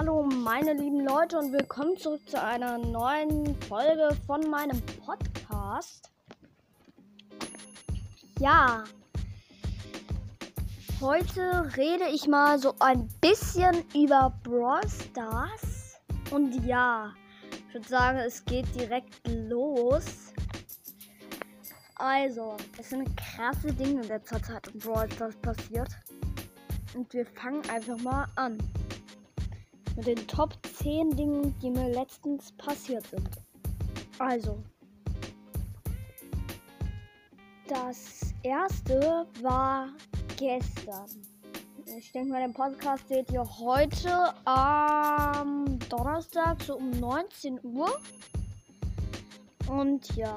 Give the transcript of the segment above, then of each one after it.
hallo meine lieben Leute und willkommen zurück zu einer neuen Folge von meinem Podcast. Ja, heute rede ich mal so ein bisschen über Brawl Stars. Und ja, ich würde sagen, es geht direkt los. Also, es sind krasse Dinge in letzter Zeit in Brawl Stars passiert. Und wir fangen einfach mal an mit den Top 10 Dingen, die mir letztens passiert sind. Also, das erste war gestern. Ich denke mal, den Podcast seht ihr heute am Donnerstag, so um 19 Uhr. Und ja,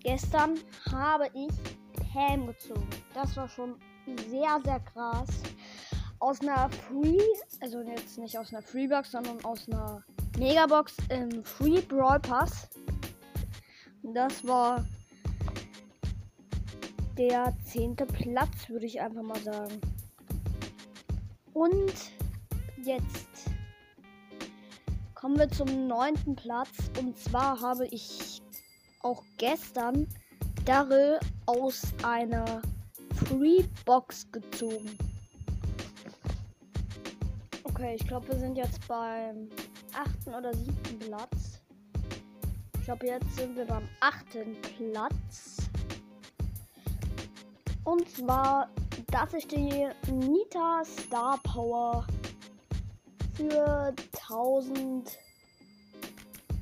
gestern habe ich Pam gezogen. Das war schon sehr, sehr krass aus einer Free, also jetzt nicht aus einer Freebox, sondern aus einer Megabox im Free Brawl Pass. Das war der zehnte Platz, würde ich einfach mal sagen. Und jetzt kommen wir zum neunten Platz. Und zwar habe ich auch gestern Daryl aus einer Free Box gezogen. Okay, ich glaube, wir sind jetzt beim achten oder siebten Platz. Ich glaube, jetzt sind wir beim achten Platz. Und zwar, dass ich die Nita Star Power für 1000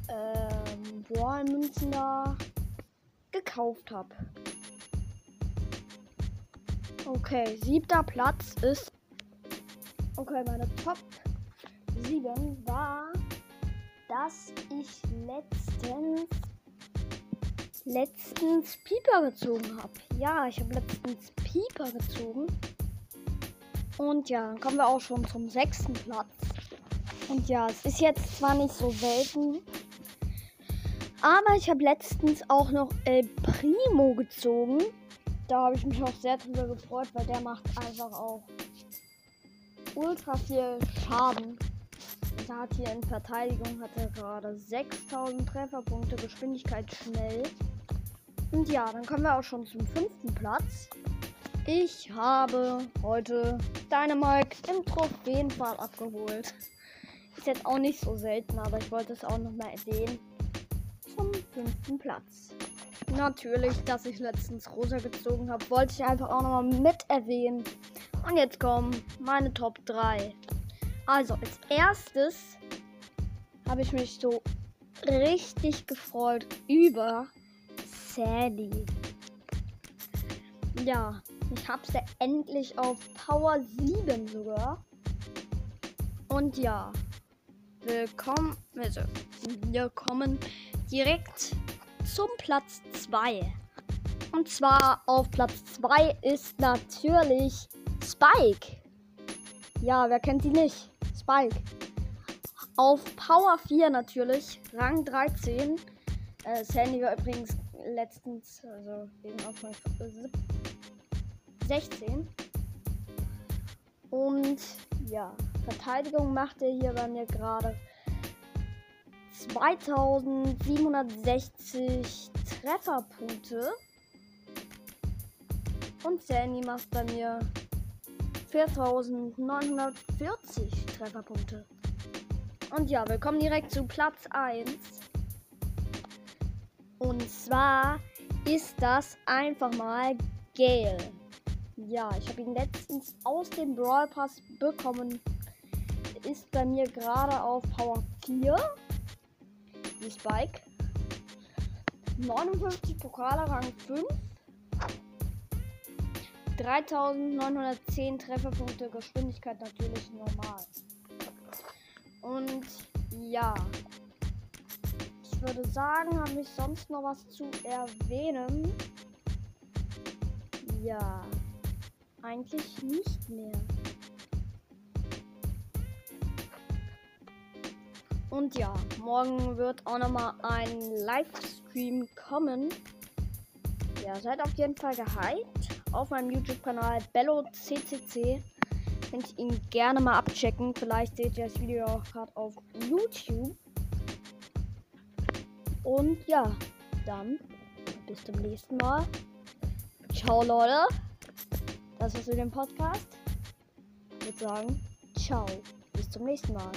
ähm, Brawl-Münzen da gekauft habe. Okay, siebter Platz ist Okay, meine Top 7 war, dass ich letztens letztens Pieper gezogen habe. Ja, ich habe letztens Pieper gezogen. Und ja, dann kommen wir auch schon zum sechsten Platz. Und ja, es ist jetzt zwar nicht so selten, aber ich habe letztens auch noch El Primo gezogen. Da habe ich mich auch sehr drüber gefreut, weil der macht einfach auch ultra viel Schaden. Er hat hier in Verteidigung hat er gerade 6000 Trefferpunkte, Geschwindigkeit schnell. Und ja, dann kommen wir auch schon zum fünften Platz. Ich habe heute Dynamite im Trophäenfall abgeholt. Ist jetzt auch nicht so selten, aber ich wollte es auch noch mal erwähnen. Zum fünften Platz. Natürlich, dass ich letztens rosa gezogen habe, wollte ich einfach auch noch mal mit erwähnen. Und jetzt kommen meine Top 3. Also, als erstes habe ich mich so richtig gefreut über Sandy. Ja, ich habe sie endlich auf Power 7 sogar. Und ja, willkommen, also, wir kommen direkt zum Platz 2. Und zwar auf Platz 2 ist natürlich Spike. Ja, wer kennt die nicht? Spike. Auf Power 4 natürlich, Rang 13. Äh, Sandy war übrigens letztens, also eben auf 16. Und ja, Verteidigung macht er hier bei mir gerade 2760 Trefferpunkte. Und Sandy macht bei mir 4940 Trefferpunkte. Und ja, wir kommen direkt zu Platz 1. Und zwar ist das einfach mal Gale. Ja, ich habe ihn letztens aus dem Brawl Pass bekommen. Ist bei mir gerade auf Power 4. Die Spike. 59 Pokale Rang 5. 3910 Trefferpunkte, Geschwindigkeit natürlich normal. Und ja, ich würde sagen, habe ich sonst noch was zu erwähnen? Ja, eigentlich nicht mehr. Und ja, morgen wird auch noch mal ein Livestream kommen. Ja, seid auf jeden Fall gehypt auf meinem YouTube-Kanal BelloCCC. Könnt ihr ihn gerne mal abchecken. Vielleicht seht ihr das Video auch gerade auf YouTube. Und ja, dann bis zum nächsten Mal. Ciao, Leute. Das war's mit dem Podcast. Ich würde sagen, ciao. Bis zum nächsten Mal.